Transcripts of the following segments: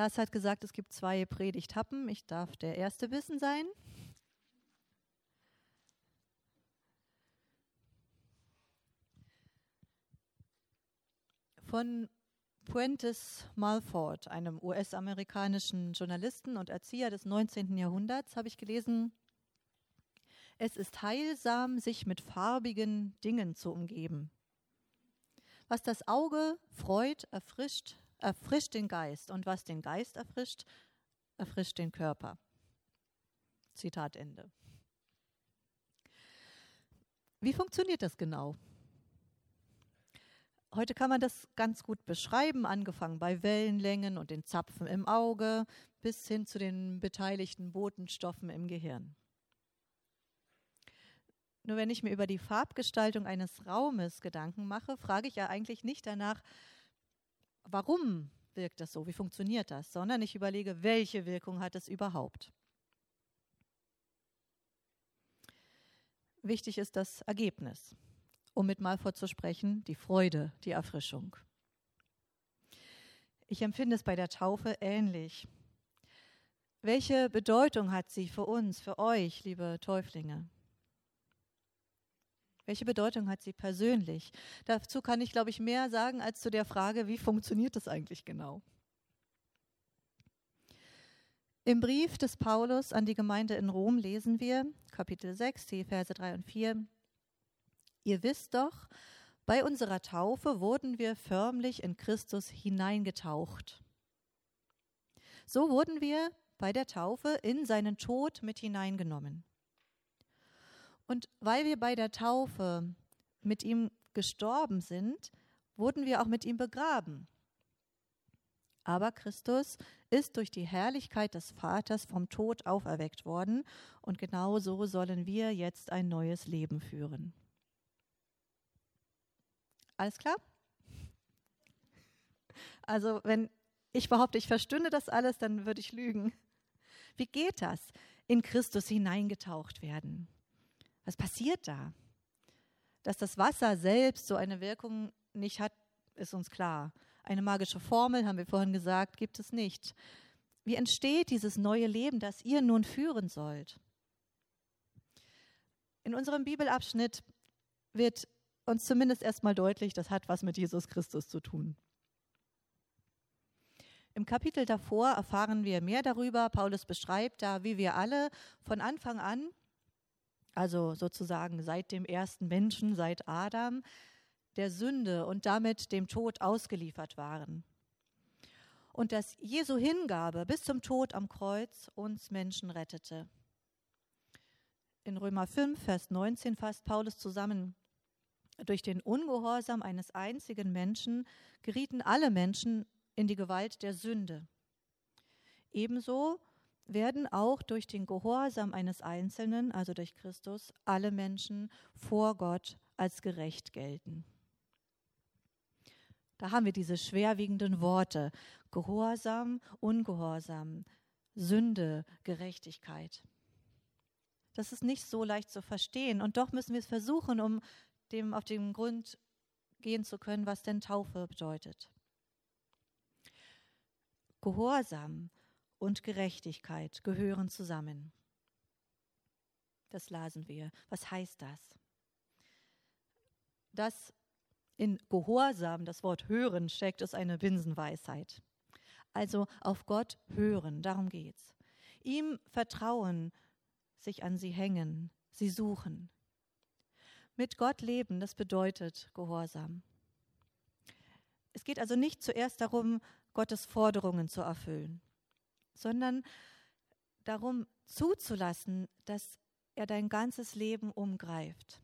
Lars hat gesagt, es gibt zwei Predigthappen. Ich darf der erste Bissen sein. Von Puentes Malford, einem US-amerikanischen Journalisten und Erzieher des 19. Jahrhunderts, habe ich gelesen, es ist heilsam, sich mit farbigen Dingen zu umgeben. Was das Auge freut, erfrischt, erfrischt den Geist und was den Geist erfrischt, erfrischt den Körper. Zitat Ende. Wie funktioniert das genau? Heute kann man das ganz gut beschreiben, angefangen bei Wellenlängen und den Zapfen im Auge bis hin zu den beteiligten Botenstoffen im Gehirn. Nur wenn ich mir über die Farbgestaltung eines Raumes Gedanken mache, frage ich ja eigentlich nicht danach, warum wirkt das so, wie funktioniert das, sondern ich überlege, welche Wirkung hat es überhaupt. Wichtig ist das Ergebnis, um mit Malfort zu sprechen, die Freude, die Erfrischung. Ich empfinde es bei der Taufe ähnlich. Welche Bedeutung hat sie für uns, für euch, liebe Täuflinge? Welche Bedeutung hat sie persönlich? Dazu kann ich, glaube ich, mehr sagen als zu der Frage, wie funktioniert das eigentlich genau? Im Brief des Paulus an die Gemeinde in Rom lesen wir, Kapitel 6, die Verse 3 und 4, Ihr wisst doch, bei unserer Taufe wurden wir förmlich in Christus hineingetaucht. So wurden wir bei der Taufe in seinen Tod mit hineingenommen. Und weil wir bei der Taufe mit ihm gestorben sind, wurden wir auch mit ihm begraben. Aber Christus ist durch die Herrlichkeit des Vaters vom Tod auferweckt worden und genau so sollen wir jetzt ein neues Leben führen. Alles klar? Also wenn ich behaupte, ich verstünde das alles, dann würde ich lügen. Wie geht das? In Christus hineingetaucht werden. Was passiert da? Dass das Wasser selbst so eine Wirkung nicht hat, ist uns klar. Eine magische Formel, haben wir vorhin gesagt, gibt es nicht. Wie entsteht dieses neue Leben, das ihr nun führen sollt? In unserem Bibelabschnitt wird uns zumindest erstmal deutlich, das hat was mit Jesus Christus zu tun. Im Kapitel davor erfahren wir mehr darüber. Paulus beschreibt da, wie wir alle von Anfang an also sozusagen seit dem ersten Menschen, seit Adam, der Sünde und damit dem Tod ausgeliefert waren. Und dass Jesu Hingabe bis zum Tod am Kreuz uns Menschen rettete. In Römer 5, Vers 19 fasst Paulus zusammen, durch den Ungehorsam eines einzigen Menschen gerieten alle Menschen in die Gewalt der Sünde. Ebenso werden auch durch den Gehorsam eines Einzelnen, also durch Christus, alle Menschen vor Gott als gerecht gelten. Da haben wir diese schwerwiegenden Worte Gehorsam, Ungehorsam, Sünde, Gerechtigkeit. Das ist nicht so leicht zu verstehen und doch müssen wir es versuchen, um dem auf den Grund gehen zu können, was denn Taufe bedeutet. Gehorsam und Gerechtigkeit gehören zusammen. Das lasen wir. Was heißt das? Dass in Gehorsam das Wort hören steckt, ist eine Binsenweisheit. Also auf Gott hören, darum geht's. Ihm vertrauen, sich an sie hängen, sie suchen. Mit Gott leben, das bedeutet Gehorsam. Es geht also nicht zuerst darum, Gottes Forderungen zu erfüllen sondern darum zuzulassen, dass er dein ganzes Leben umgreift.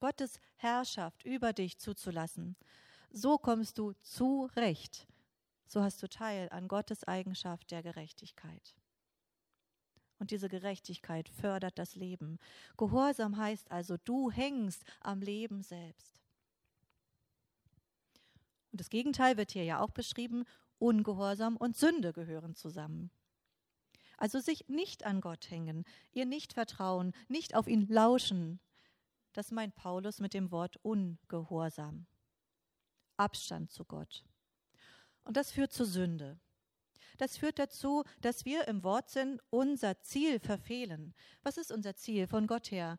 Gottes Herrschaft über dich zuzulassen. So kommst du zu Recht. So hast du Teil an Gottes Eigenschaft der Gerechtigkeit. Und diese Gerechtigkeit fördert das Leben. Gehorsam heißt also, du hängst am Leben selbst. Und das Gegenteil wird hier ja auch beschrieben. Ungehorsam und Sünde gehören zusammen. Also sich nicht an Gott hängen, ihr nicht vertrauen, nicht auf ihn lauschen. Das meint Paulus mit dem Wort ungehorsam. Abstand zu Gott. Und das führt zur Sünde. Das führt dazu, dass wir im Wortsinn unser Ziel verfehlen. Was ist unser Ziel von Gott her?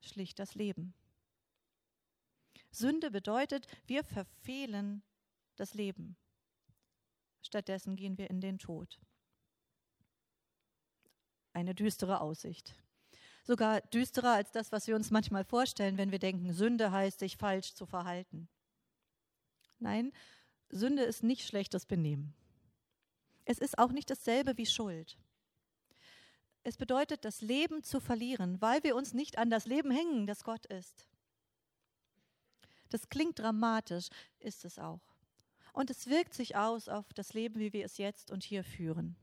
Schlicht das Leben. Sünde bedeutet, wir verfehlen das Leben. Stattdessen gehen wir in den Tod. Eine düstere Aussicht. Sogar düsterer als das, was wir uns manchmal vorstellen, wenn wir denken, Sünde heißt, sich falsch zu verhalten. Nein, Sünde ist nicht schlechtes Benehmen. Es ist auch nicht dasselbe wie Schuld. Es bedeutet, das Leben zu verlieren, weil wir uns nicht an das Leben hängen, das Gott ist. Das klingt dramatisch, ist es auch. Und es wirkt sich aus auf das Leben, wie wir es jetzt und hier führen.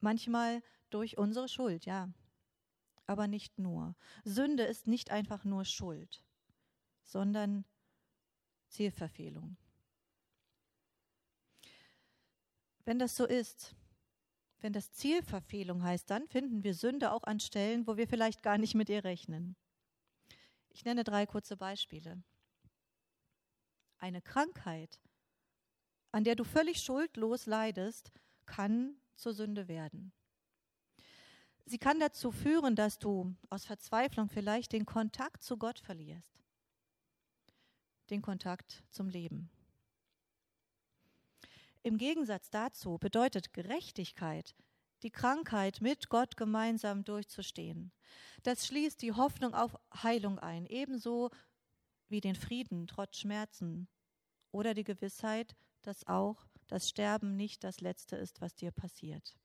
Manchmal durch unsere Schuld, ja. Aber nicht nur. Sünde ist nicht einfach nur Schuld, sondern Zielverfehlung. Wenn das so ist, wenn das Zielverfehlung heißt, dann finden wir Sünde auch an Stellen, wo wir vielleicht gar nicht mit ihr rechnen. Ich nenne drei kurze Beispiele. Eine Krankheit, an der du völlig schuldlos leidest, kann zur Sünde werden. Sie kann dazu führen, dass du aus Verzweiflung vielleicht den Kontakt zu Gott verlierst, den Kontakt zum Leben. Im Gegensatz dazu bedeutet Gerechtigkeit, die Krankheit mit Gott gemeinsam durchzustehen. Das schließt die Hoffnung auf Heilung ein, ebenso wie den Frieden trotz Schmerzen oder die Gewissheit, dass auch das Sterben nicht das Letzte ist, was dir passiert.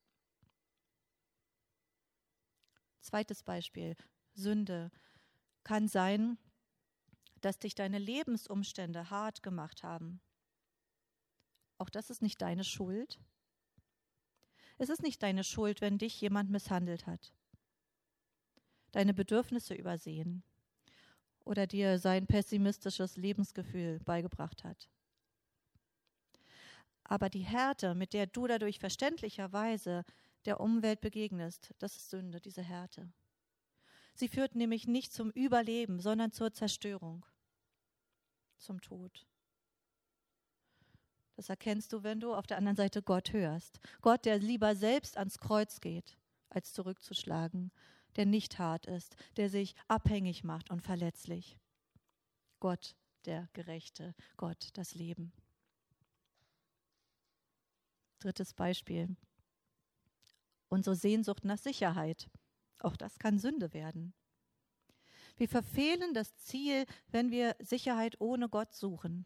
Zweites Beispiel, Sünde kann sein, dass dich deine Lebensumstände hart gemacht haben. Auch das ist nicht deine Schuld. Es ist nicht deine Schuld, wenn dich jemand misshandelt hat, deine Bedürfnisse übersehen oder dir sein pessimistisches Lebensgefühl beigebracht hat. Aber die Härte, mit der du dadurch verständlicherweise der Umwelt begegnest, das ist Sünde, diese Härte. Sie führt nämlich nicht zum Überleben, sondern zur Zerstörung, zum Tod. Das erkennst du, wenn du auf der anderen Seite Gott hörst. Gott, der lieber selbst ans Kreuz geht, als zurückzuschlagen, der nicht hart ist, der sich abhängig macht und verletzlich. Gott, der Gerechte, Gott, das Leben. Drittes Beispiel. Unsere Sehnsucht nach Sicherheit. Auch das kann Sünde werden. Wir verfehlen das Ziel, wenn wir Sicherheit ohne Gott suchen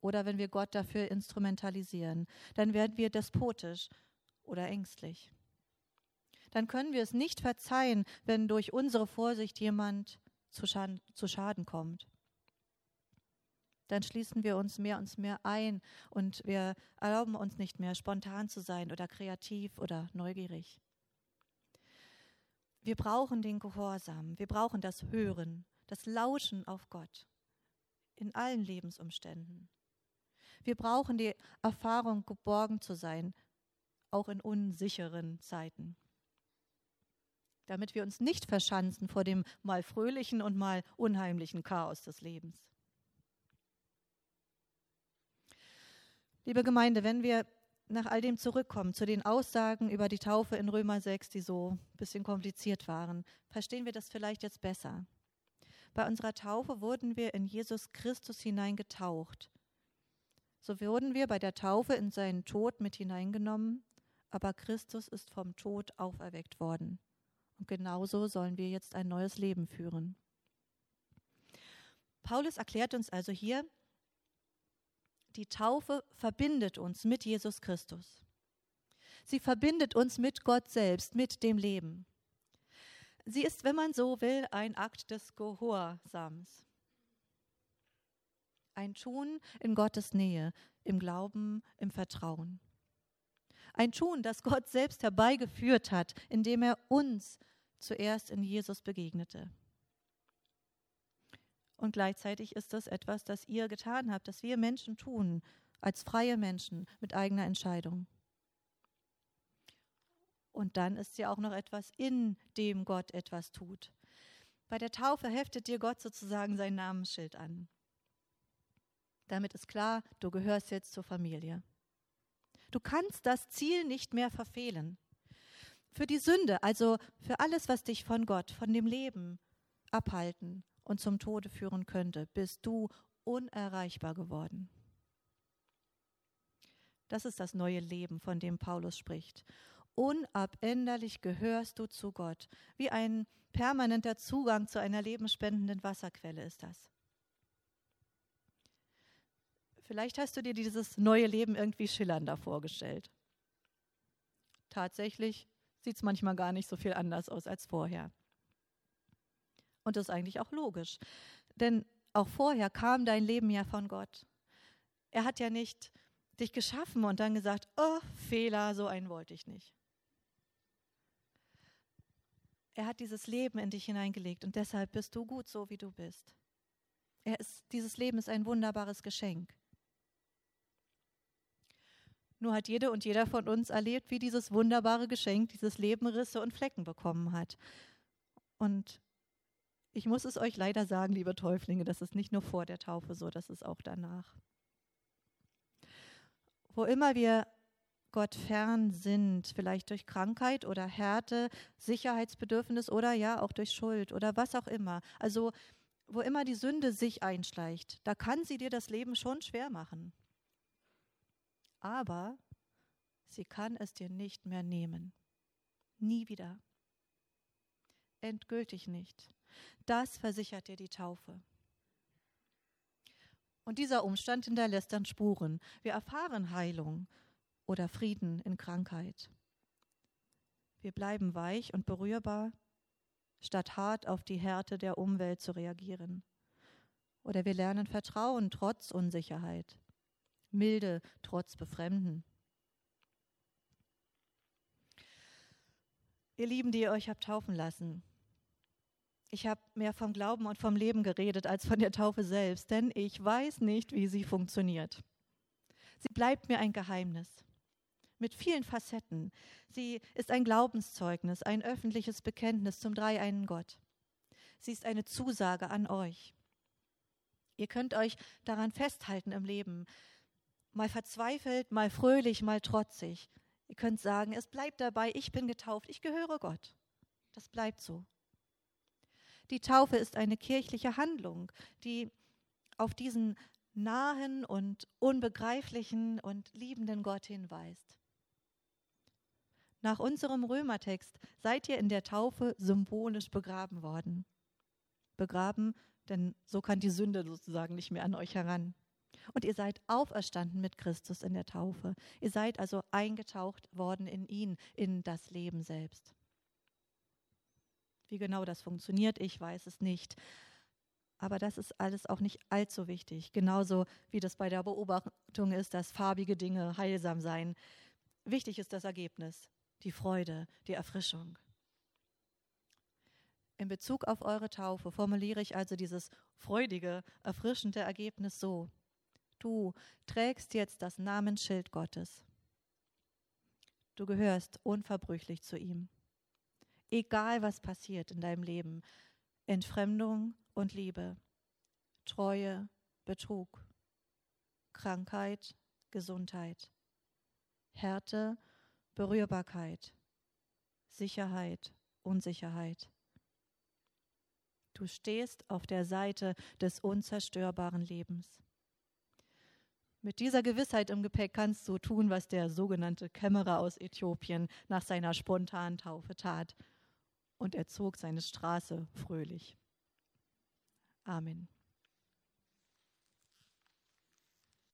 oder wenn wir Gott dafür instrumentalisieren. Dann werden wir despotisch oder ängstlich. Dann können wir es nicht verzeihen, wenn durch unsere Vorsicht jemand zu Schaden, zu Schaden kommt. Dann schließen wir uns mehr und mehr ein und wir erlauben uns nicht mehr, spontan zu sein oder kreativ oder neugierig. Wir brauchen den Gehorsam, wir brauchen das Hören, das Lauschen auf Gott in allen Lebensumständen. Wir brauchen die Erfahrung, geborgen zu sein, auch in unsicheren Zeiten. Damit wir uns nicht verschanzen vor dem mal fröhlichen und mal unheimlichen Chaos des Lebens. Liebe Gemeinde, wenn wir nach all dem zurückkommen, zu den Aussagen über die Taufe in Römer 6, die so ein bisschen kompliziert waren, verstehen wir das vielleicht jetzt besser. Bei unserer Taufe wurden wir in Jesus Christus hineingetaucht so wurden wir bei der Taufe in seinen Tod mit hineingenommen, aber Christus ist vom Tod auferweckt worden. Und genauso sollen wir jetzt ein neues Leben führen. Paulus erklärt uns also hier, die Taufe verbindet uns mit Jesus Christus. Sie verbindet uns mit Gott selbst, mit dem Leben. Sie ist, wenn man so will, ein Akt des Gehorsams ein Tun in Gottes Nähe, im Glauben, im Vertrauen. Ein Tun, das Gott selbst herbeigeführt hat, indem er uns zuerst in Jesus begegnete. Und gleichzeitig ist das etwas, das ihr getan habt, das wir Menschen tun, als freie Menschen mit eigener Entscheidung. Und dann ist ja auch noch etwas, in dem Gott etwas tut. Bei der Taufe heftet dir Gott sozusagen sein Namensschild an. Damit ist klar, du gehörst jetzt zur Familie. Du kannst das Ziel nicht mehr verfehlen. Für die Sünde, also für alles, was dich von Gott, von dem Leben abhalten und zum Tode führen könnte, bist du unerreichbar geworden. Das ist das neue Leben, von dem Paulus spricht. Unabänderlich gehörst du zu Gott. Wie ein permanenter Zugang zu einer lebensspendenden Wasserquelle ist das. Vielleicht hast du dir dieses neue Leben irgendwie schillernder vorgestellt. Tatsächlich sieht es manchmal gar nicht so viel anders aus als vorher. Und das ist eigentlich auch logisch. Denn auch vorher kam dein Leben ja von Gott. Er hat ja nicht dich geschaffen und dann gesagt, oh, Fehler, so einen wollte ich nicht. Er hat dieses Leben in dich hineingelegt und deshalb bist du gut so, wie du bist. Er ist, dieses Leben ist ein wunderbares Geschenk. Nur hat jede und jeder von uns erlebt, wie dieses wunderbare Geschenk, dieses Leben Risse und Flecken bekommen hat. Und ich muss es euch leider sagen, liebe Täuflinge, das ist nicht nur vor der Taufe so, das ist auch danach. Wo immer wir Gott fern sind, vielleicht durch Krankheit oder Härte, Sicherheitsbedürfnis oder ja auch durch Schuld oder was auch immer. Also wo immer die Sünde sich einschleicht, da kann sie dir das Leben schon schwer machen. Aber sie kann es dir nicht mehr nehmen. Nie wieder. Endgültig nicht. Das versichert dir die Taufe. Und dieser Umstand hinterlässt dann Spuren. Wir erfahren Heilung oder Frieden in Krankheit. Wir bleiben weich und berührbar, statt hart auf die Härte der Umwelt zu reagieren. Oder wir lernen Vertrauen trotz Unsicherheit, Milde trotz Befremden. Ihr Lieben, die ihr euch habt taufen lassen, ich habe mehr vom Glauben und vom Leben geredet als von der Taufe selbst, denn ich weiß nicht, wie sie funktioniert. Sie bleibt mir ein Geheimnis mit vielen Facetten. Sie ist ein Glaubenszeugnis, ein öffentliches Bekenntnis zum dreieinen Gott. Sie ist eine Zusage an euch. Ihr könnt euch daran festhalten im Leben, mal verzweifelt, mal fröhlich, mal trotzig. Ihr könnt sagen, es bleibt dabei, ich bin getauft, ich gehöre Gott. Das bleibt so. Die Taufe ist eine kirchliche Handlung, die auf diesen nahen und unbegreiflichen und liebenden Gott hinweist. Nach unserem Römertext seid ihr in der Taufe symbolisch begraben worden. Begraben, denn so kann die Sünde sozusagen nicht mehr an euch heran. Und ihr seid auferstanden mit Christus in der Taufe. Ihr seid also eingetaucht worden in ihn, in das Leben selbst. Wie genau das funktioniert, ich weiß es nicht. Aber das ist alles auch nicht allzu wichtig. Genauso wie das bei der Beobachtung ist, dass farbige Dinge heilsam seien. Wichtig ist das Ergebnis, die Freude, die Erfrischung. In Bezug auf eure Taufe formuliere ich also dieses freudige, erfrischende Ergebnis so. Du trägst jetzt das Namensschild Gottes. Du gehörst unverbrüchlich zu ihm egal was passiert in deinem Leben. Entfremdung und Liebe, Treue, Betrug, Krankheit, Gesundheit, Härte, Berührbarkeit, Sicherheit, Unsicherheit. Du stehst auf der Seite des unzerstörbaren Lebens. Mit dieser Gewissheit im Gepäck kannst du tun, was der sogenannte Kämmerer aus Äthiopien nach seiner spontanen Taufe tat und er zog seine Straße fröhlich. Amen.